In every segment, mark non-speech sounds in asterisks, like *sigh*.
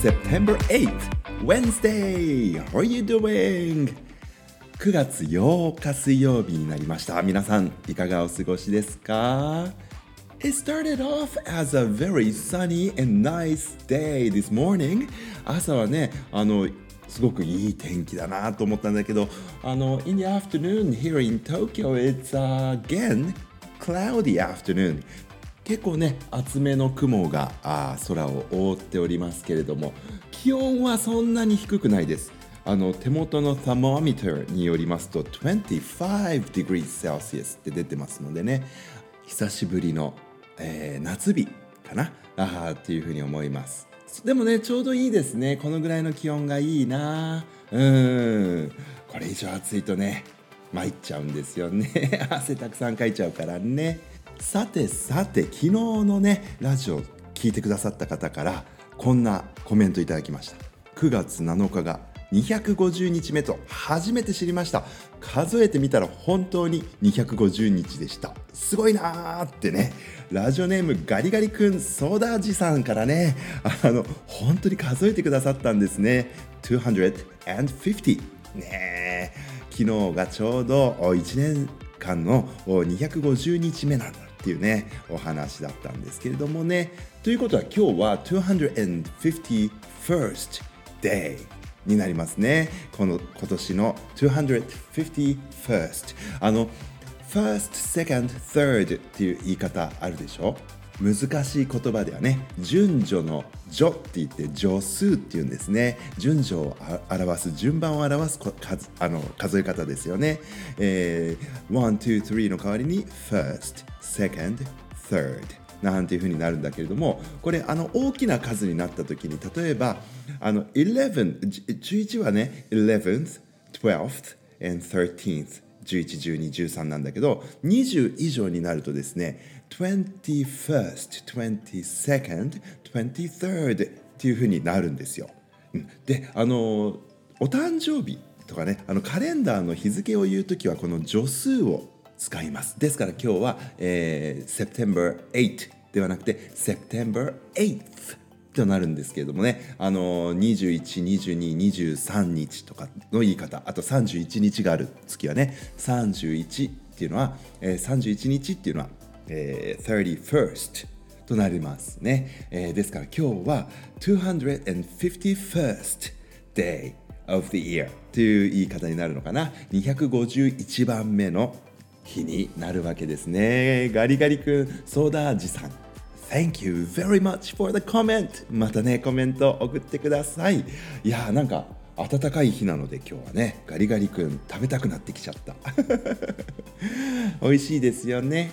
September 8th, Wednesday! How are you doing? 9月8日水曜日になりました。皆さん、いかがお過ごしですか It started off as a very sunny and nice day this morning. 朝はね、あの、すごくいい天気だなと思ったんだけど、あの、in the afternoon here in Tokyo, it's、uh, again cloudy afternoon. 結構ね厚めの雲があ空を覆っておりますけれども気温はそんなに低くないです。あの手元の thermometer によりますと25 degrees Celsius って出てますのでね久しぶりの、えー、夏日かな？あっていうふうに思います。でもねちょうどいいですね。このぐらいの気温がいいな。うん。これ以上暑いとね参っちゃうんですよね。汗たくさんかいちゃうからね。さてさて昨日のねラジオ聞いてくださった方からこんなコメントいただきました。9月7日が250日目と初めて知りました。数えてみたら本当に250日でした。すごいなーってね。ラジオネームガリガリ君ソーダ味さんからね。あの本当に数えてくださったんですね。250ね昨日がちょうど1年間の250日目なんだ。っていうねお話だったんですけれどもね。ということは今日は 251st day になりますね。この今年の 251st あの first, second, third っていう言い方あるでしょ？難しい言葉ではね順序の序って言って序数っていうんですね。順序を表す順番を表す数あの数え方ですよね、えー、1、2、3の代わりに first, second, third なんていうふうになるんだけれどもこれあの大きな数になった時に例えばあの11 11はね 11th, 12th and 13th 11、12、13なんだけど20以上になるとですね 21st, 22nd, 23rd っていうふうになるんですよ。であのお誕生日とかねあのカレンダーの日付を言う時はこの助数を使います。ですから今日は、えー、September 8ではなくて September 8th となるんですけれどもね。あの21、22、23日とかの言い方。あと31日がある月はね31っていうのは、えー、31日っていうのはえー、31st となりますね、えー、ですから今日は 251st day of the year という言い方になるのかな。251番目の日になるわけですね。ガリガリ君ソーダ味さん。Thank you very much for the comment. またねコメント送ってください。いやーなんか暖かい日なので今日はねガリガリ君食べたくなってきちゃった。*laughs* 美味しいですよね。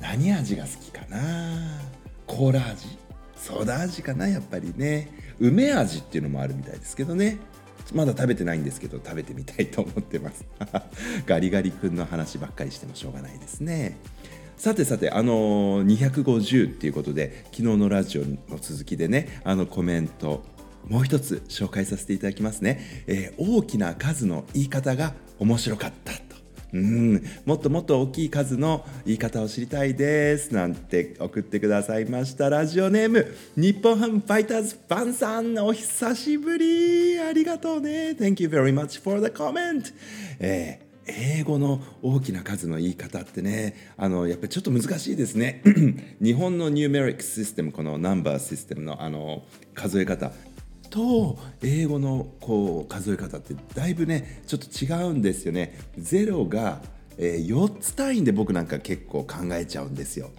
何味が好きかな？コーラ味。ソーダ味かなやっぱりね。梅味っていうのもあるみたいですけどね。まだ食べてないんですけど食べてみたいと思ってます。*laughs* ガリガリ君の話ばっかりしてもしょうがないですね。さてさてあのー、250っていうことで昨日のラジオの続きでねあのコメントもう一つ紹介させていただきますね、えー、大きな数の言い方が面白かった。うん。もっともっと大きい数の言い方を知りたいです。なんて送ってくださいましたラジオネーム。日本ハムファイターズファンさんお久しぶり。ありがとうね。Thank you very much for the comment、えー英語の大きな数の言い方ってね。あのやっぱりちょっと難しいですね。*clears throat* 日本のニューメリックシステムこのナンバーシステムのあの数え方。と英語のこう数え方ってだいぶねちょっと違うんですよね。0が、えー、4つ単位で僕なんか結構考えちゃうんですよ。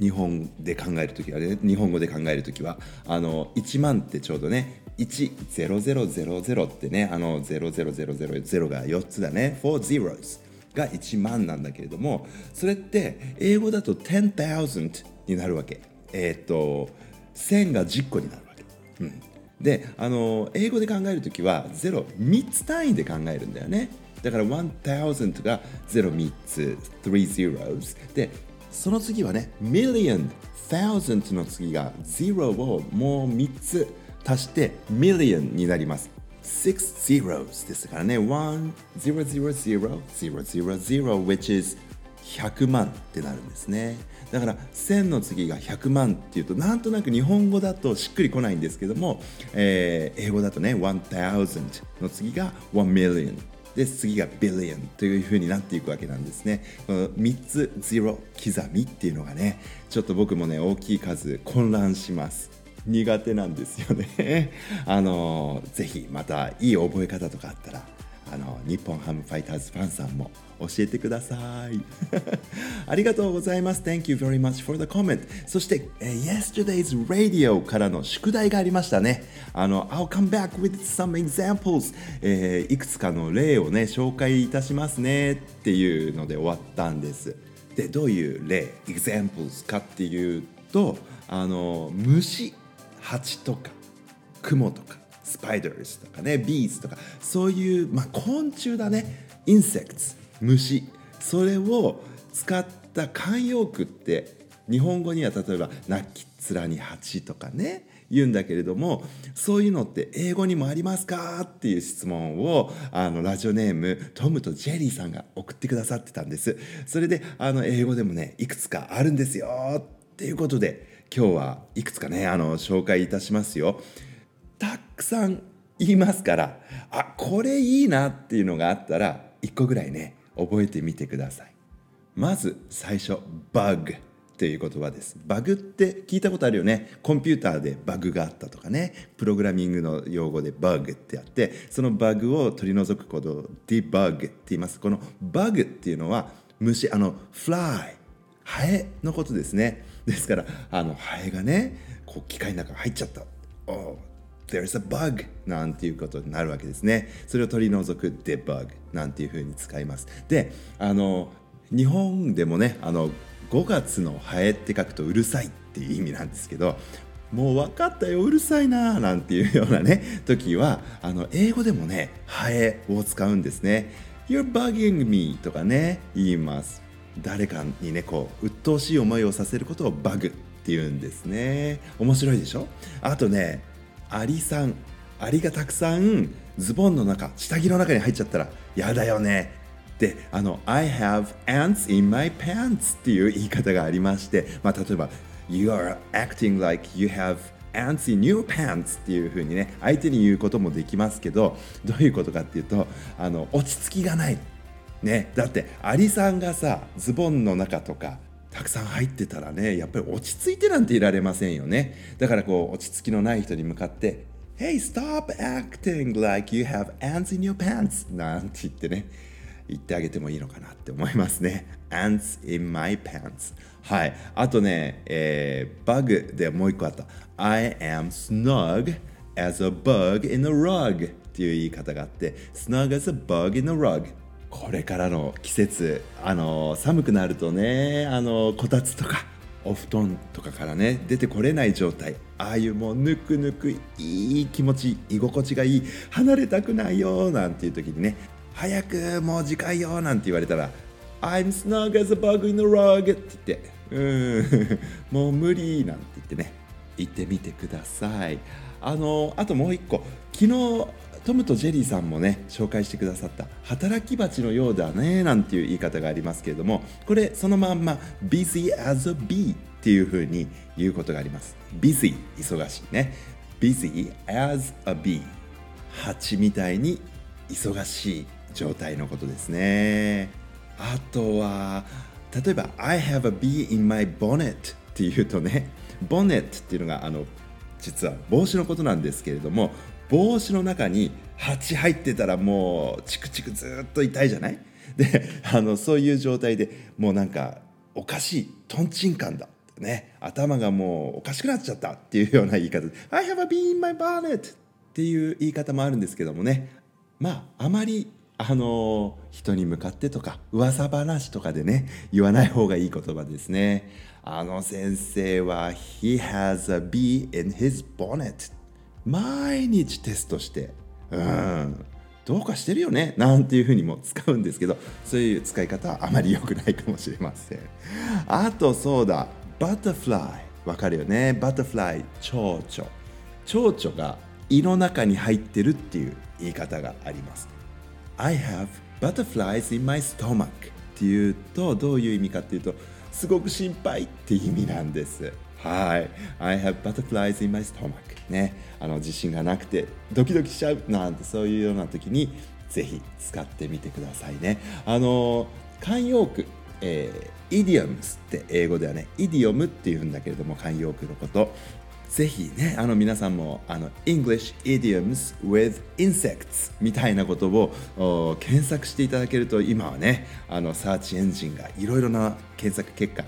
日本で考える時はね。日本語で考える時は。あの1万ってちょうどね10000ってねあの00000が4つだね。4 zeros が1万なんだけれどもそれって英語だと10,000になるわけ。えっ、ー、と1000が10個になるわけ、うん、であの英語で考えるときは03つ単位で考えるんだよね。だから1000が03つ3 zeros でその次はね million thousand の次が0をもう3つ足して million になります。6 zeros ですからね。1 0 0 0 0 0 0 0 which is 100万ってなるんですね。だから1000の次が100万っていうとなんとなく日本語だとしっくりこないんですけども、えー、英語だとね1000の次が1 million で次が billion というふうになっていくわけなんですね。この3つゼロ刻みっていうのがねちょっと僕もね大きい数混乱します。苦手なんですよね。*laughs* あのぜひまたいい覚え方とかあったらあの日本ハムファイターズファンさんも教えてください。*laughs* ありがとうございます。Thank you very much for the comment. そして、え Yesterday's Radio からの宿題がありましたね。I'll come back with some examples、えー、いくつかの例をね紹介いたしますね。っていうので終わったんです。でどういう例？examples かっていうとあの虫蜂とか雲とか。スパイダーズとかねビーズとかそういう、まあ、昆虫だねインセクツ虫それを使った慣用句って日本語には例えば「泣きっ面に蜂」とかね言うんだけれどもそういうのって英語にもありますかっていう質問をあのラジオネームトムとジェリーさんが送ってくださってたんです。それであの英語でもねいくつかあるんですよっていうことで今日はいくつかねあの紹介いたしますよ。くさん言いますからあこれいいなっていうのがあったら1個ぐらいね覚えてみてください。まず最初バグっていう言葉です。バグって聞いたことあるよね。コンピューターでバグがあったとかね。プログラミングの用語でバグってあってそのバグを取り除くことをディバグって言います。このバグっていうのは虫あのフライハエのことですね。ですからあのハエがねこう機械の中に入っちゃった。There's a bug なんていうことになるわけですね。それを取り除く debug なんていうふうに使います。であの日本でもねあの5月のハエって書くとうるさいっていう意味なんですけどもう分かったようるさいななんていうようなね時はあの英語でもねハエを使うんですね。You're bugging me とかね言います。誰かにねこう鬱陶しい思いをさせることをバグって言うんですね。面白いでしょ？あとねアリさんアリがたくさんズボンの中下着の中に入っちゃったらやだよね。であの I have ants in my pants っていう言い方がありまして、まあ、例えば You are acting like you have ants in your pants っていう風にね相手に言うこともできますけどどういうことかっていうとあの落ち着きがない。ねだってアリさんがさズボンの中とかたくさん入ってたらねやっぱり落ち着いてなんていられませんよね。だからこう落ち着きのない人に向かって「Hey stop acting like you have ants in your pants」なんて言ってね言ってあげてもいいのかなって思いますね。Ants in my pants はい。あとね、えー、バグでもう一個あった。I am snug as a bug in a rug っていう言い方があって snug as a bug in a rug これからの季節あの寒くなるとねあのこたつとかお布団とかからね出てこれない状態。ああいうもうぬくぬくいい気持ち居心地がいい離れたくないよなんていう時にね早くもう次回よなんて言われたら I'm snug as a bug in the rug って言ってうん *laughs* もう無理なんて言ってね言ってみてください。あのあともう一個昨日トムとジェリーさんもね紹介してくださった働き蜂のようだねなんていう言い方がありますけれどもこれそのまんま busy as a bee っていう風に言うことがあります。busy 忙しいね。busy as a bee 蜂みたいに忙しい状態のことですね。あとは例えば I have a bee in my bonnet っていうとねボネットっていうのがあの実は帽子のことなんですけれども帽子の中に蜂入ってたらもうチクチクずっと痛いじゃない？*laughs* であのそういう状態でもうなんかおかしいとんちんカンだね。頭がもうおかしくなっちゃったっていうような言い方。で「I have a bee in my bonnet」っていう言い方もあるんですけどもね。まああまりあの人に向かってとか噂話とかでね言わない方がいい言葉ですね。あの先生は「He has a bee in his bonnet」毎日テストしてうんどうかしてるよねなんていうふうにも使うんですけどそういう使い方はあまり良くないかもしれません。あとそうだバタフライわかるよね。バタフライ蝶々蝶々が胃の中に入ってるっていう言い方があります。I have butterflies in my stomach っていうとどういう意味かっていうとすごく心配って意味なんです。はい。I have butterflies in my stomach ね。あの自信がなくてドキドキしちゃうなんてそういうような時にぜひ使ってみてくださいねあの慣用句、えー、イディオムスって英語ではねイディオムっていうんだけれども慣用句のことぜひね、あの皆さんもあの English idioms with insects みたいなことを検索していただけると今はね、あのサーチエンジンがいろいろな検索結果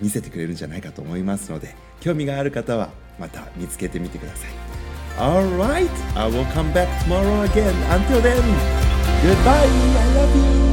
見せてくれるんじゃないかと思いますので、興味がある方はまた見つけてみてください。Alright, I will come back tomorrow again. Until then, goodbye. I love you.